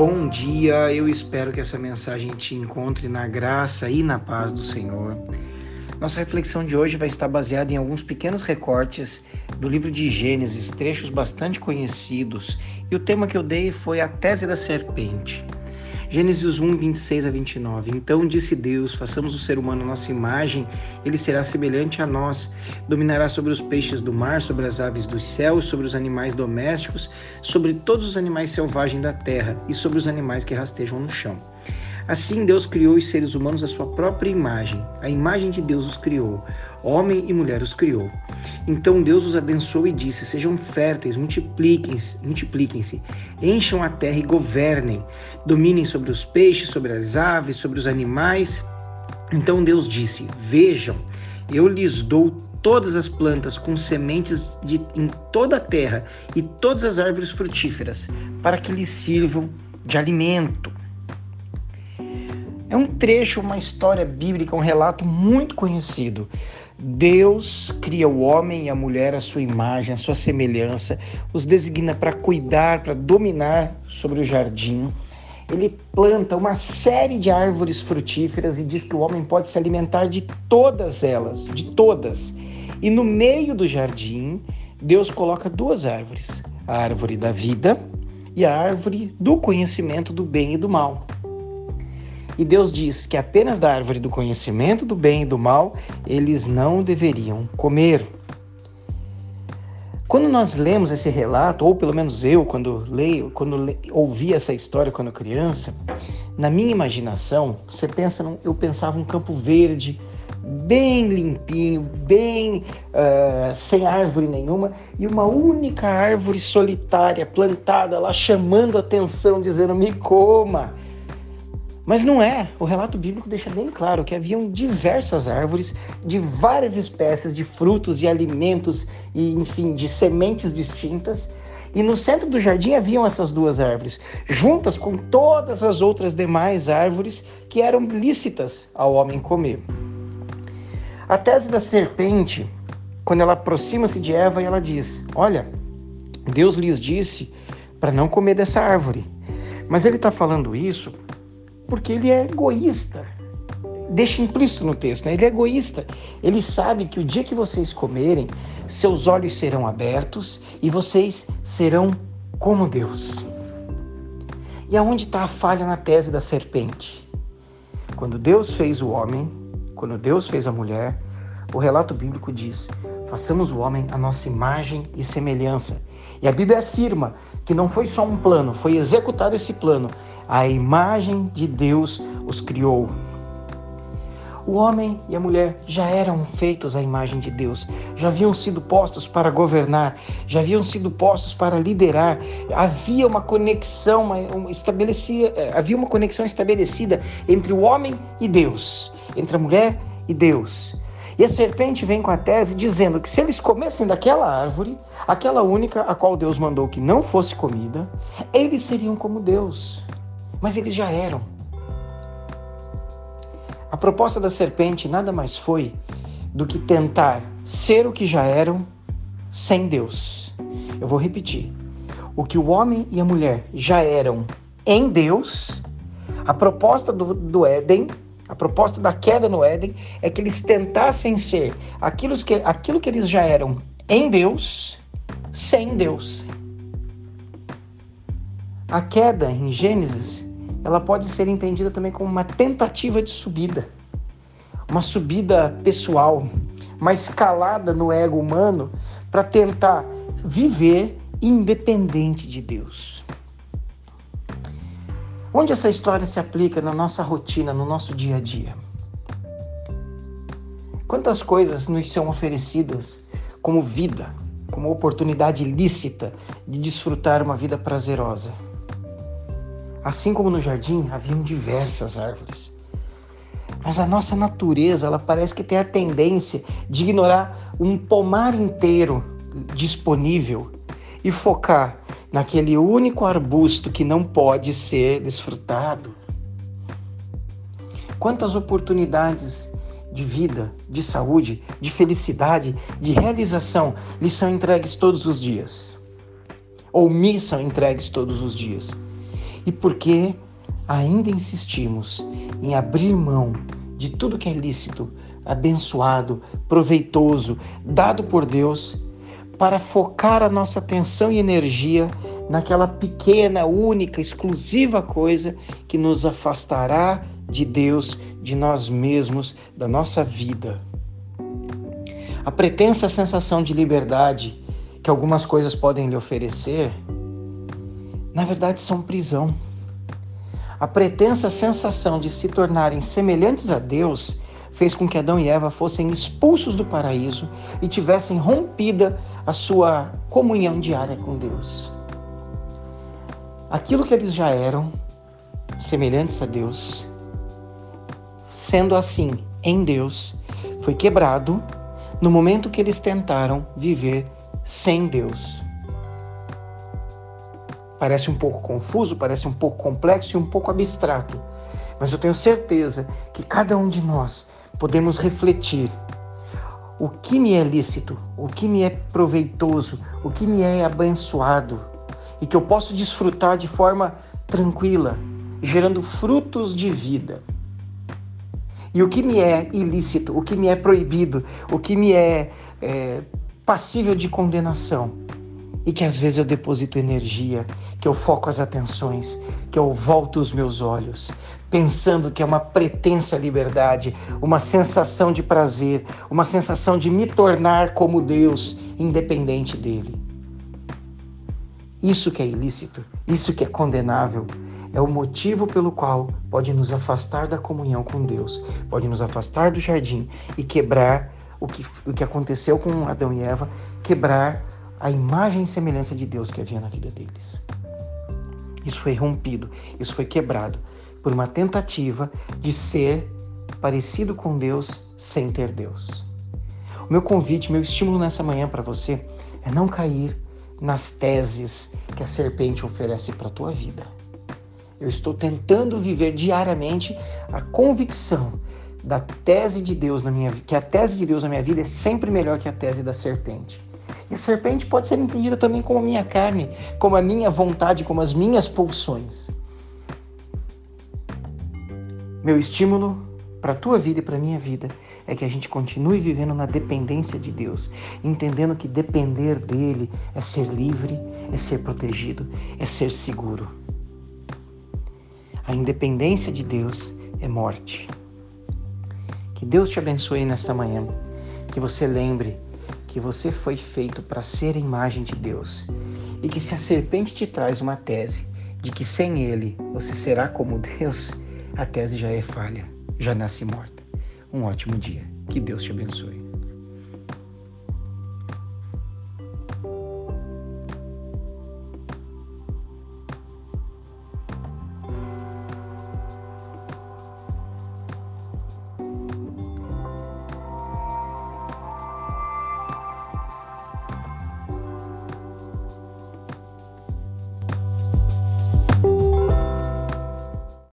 Bom dia, eu espero que essa mensagem te encontre na graça e na paz do Senhor. Nossa reflexão de hoje vai estar baseada em alguns pequenos recortes do livro de Gênesis, trechos bastante conhecidos, e o tema que eu dei foi a tese da serpente. Gênesis 1, 26 a 29. Então disse Deus: Façamos o ser humano a nossa imagem, ele será semelhante a nós. Dominará sobre os peixes do mar, sobre as aves dos céus, sobre os animais domésticos, sobre todos os animais selvagens da terra e sobre os animais que rastejam no chão. Assim Deus criou os seres humanos à sua própria imagem. A imagem de Deus os criou. Homem e mulher os criou. Então Deus os abençoou e disse: Sejam férteis, multipliquem-se, multipliquem-se, encham a terra e governem, dominem sobre os peixes, sobre as aves, sobre os animais. Então Deus disse: Vejam, eu lhes dou todas as plantas com sementes de, em toda a terra e todas as árvores frutíferas, para que lhes sirvam de alimento. É um trecho, uma história bíblica, um relato muito conhecido. Deus cria o homem e a mulher à sua imagem, à sua semelhança, os designa para cuidar, para dominar sobre o jardim. Ele planta uma série de árvores frutíferas e diz que o homem pode se alimentar de todas elas, de todas. E no meio do jardim, Deus coloca duas árvores: a árvore da vida e a árvore do conhecimento do bem e do mal. E Deus diz que apenas da árvore do conhecimento do bem e do mal eles não deveriam comer. Quando nós lemos esse relato, ou pelo menos eu, quando leio, quando le, ouvi essa história quando criança, na minha imaginação, você pensa, num, eu pensava um campo verde, bem limpinho, bem uh, sem árvore nenhuma, e uma única árvore solitária plantada lá chamando atenção, dizendo: me coma. Mas não é. O relato bíblico deixa bem claro que haviam diversas árvores de várias espécies de frutos e alimentos e, enfim, de sementes distintas. E no centro do jardim haviam essas duas árvores, juntas com todas as outras demais árvores que eram lícitas ao homem comer. A tese da serpente, quando ela aproxima-se de Eva, ela diz: Olha, Deus lhes disse para não comer dessa árvore. Mas ele está falando isso porque ele é egoísta. Deixa implícito no texto, né? Ele é egoísta. Ele sabe que o dia que vocês comerem, seus olhos serão abertos e vocês serão como Deus. E aonde está a falha na tese da serpente? Quando Deus fez o homem, quando Deus fez a mulher, o relato bíblico diz: façamos o homem a nossa imagem e semelhança. E a Bíblia afirma que não foi só um plano, foi executado esse plano. A imagem de Deus os criou. O homem e a mulher já eram feitos à imagem de Deus, já haviam sido postos para governar, já haviam sido postos para liderar. Havia uma conexão, uma, uma estabelecia, eh, havia uma conexão estabelecida entre o homem e Deus, entre a mulher e Deus. E a serpente vem com a tese dizendo que se eles comessem daquela árvore, aquela única a qual Deus mandou que não fosse comida, eles seriam como Deus mas eles já eram. A proposta da serpente nada mais foi do que tentar ser o que já eram sem Deus. Eu vou repetir. O que o homem e a mulher já eram em Deus, a proposta do, do Éden, a proposta da queda no Éden, é que eles tentassem ser aquilo que, aquilo que eles já eram em Deus, sem Deus. A queda em Gênesis ela pode ser entendida também como uma tentativa de subida, uma subida pessoal, uma escalada no ego humano para tentar viver independente de Deus. Onde essa história se aplica na nossa rotina, no nosso dia a dia? Quantas coisas nos são oferecidas como vida, como oportunidade lícita de desfrutar uma vida prazerosa? Assim como no jardim, haviam diversas árvores. Mas a nossa natureza, ela parece que tem a tendência de ignorar um pomar inteiro disponível e focar naquele único arbusto que não pode ser desfrutado. Quantas oportunidades de vida, de saúde, de felicidade, de realização lhe são entregues todos os dias? Ou me são entregues todos os dias? e porque ainda insistimos em abrir mão de tudo que é lícito, abençoado, proveitoso, dado por Deus, para focar a nossa atenção e energia naquela pequena, única, exclusiva coisa que nos afastará de Deus, de nós mesmos, da nossa vida. A pretensa sensação de liberdade que algumas coisas podem lhe oferecer, na verdade são prisão. A pretensa sensação de se tornarem semelhantes a Deus fez com que Adão e Eva fossem expulsos do paraíso e tivessem rompida a sua comunhão diária com Deus. Aquilo que eles já eram, semelhantes a Deus, sendo assim em Deus, foi quebrado no momento que eles tentaram viver sem Deus. Parece um pouco confuso, parece um pouco complexo e um pouco abstrato, mas eu tenho certeza que cada um de nós podemos refletir o que me é lícito, o que me é proveitoso, o que me é abençoado e que eu posso desfrutar de forma tranquila, gerando frutos de vida. E o que me é ilícito, o que me é proibido, o que me é, é passível de condenação e que às vezes eu deposito energia, que eu foco as atenções, que eu volto os meus olhos, pensando que é uma pretensa liberdade, uma sensação de prazer, uma sensação de me tornar como Deus, independente dele. Isso que é ilícito, isso que é condenável, é o motivo pelo qual pode nos afastar da comunhão com Deus, pode nos afastar do jardim e quebrar o que, o que aconteceu com Adão e Eva, quebrar a imagem e semelhança de Deus que havia na vida deles. Isso foi rompido, isso foi quebrado por uma tentativa de ser parecido com Deus sem ter Deus. O meu convite, meu estímulo nessa manhã para você é não cair nas teses que a serpente oferece para a tua vida. Eu estou tentando viver diariamente a convicção da tese de Deus na minha que a tese de Deus na minha vida é sempre melhor que a tese da serpente. E a serpente pode ser entendida também como a minha carne, como a minha vontade, como as minhas pulsões. Meu estímulo para a tua vida e para a minha vida é que a gente continue vivendo na dependência de Deus, entendendo que depender dele é ser livre, é ser protegido, é ser seguro. A independência de Deus é morte. Que Deus te abençoe nessa manhã, que você lembre que você foi feito para ser a imagem de Deus e que se a serpente te traz uma tese de que sem ele você será como Deus, a tese já é falha, já nasce morta. Um ótimo dia. Que Deus te abençoe.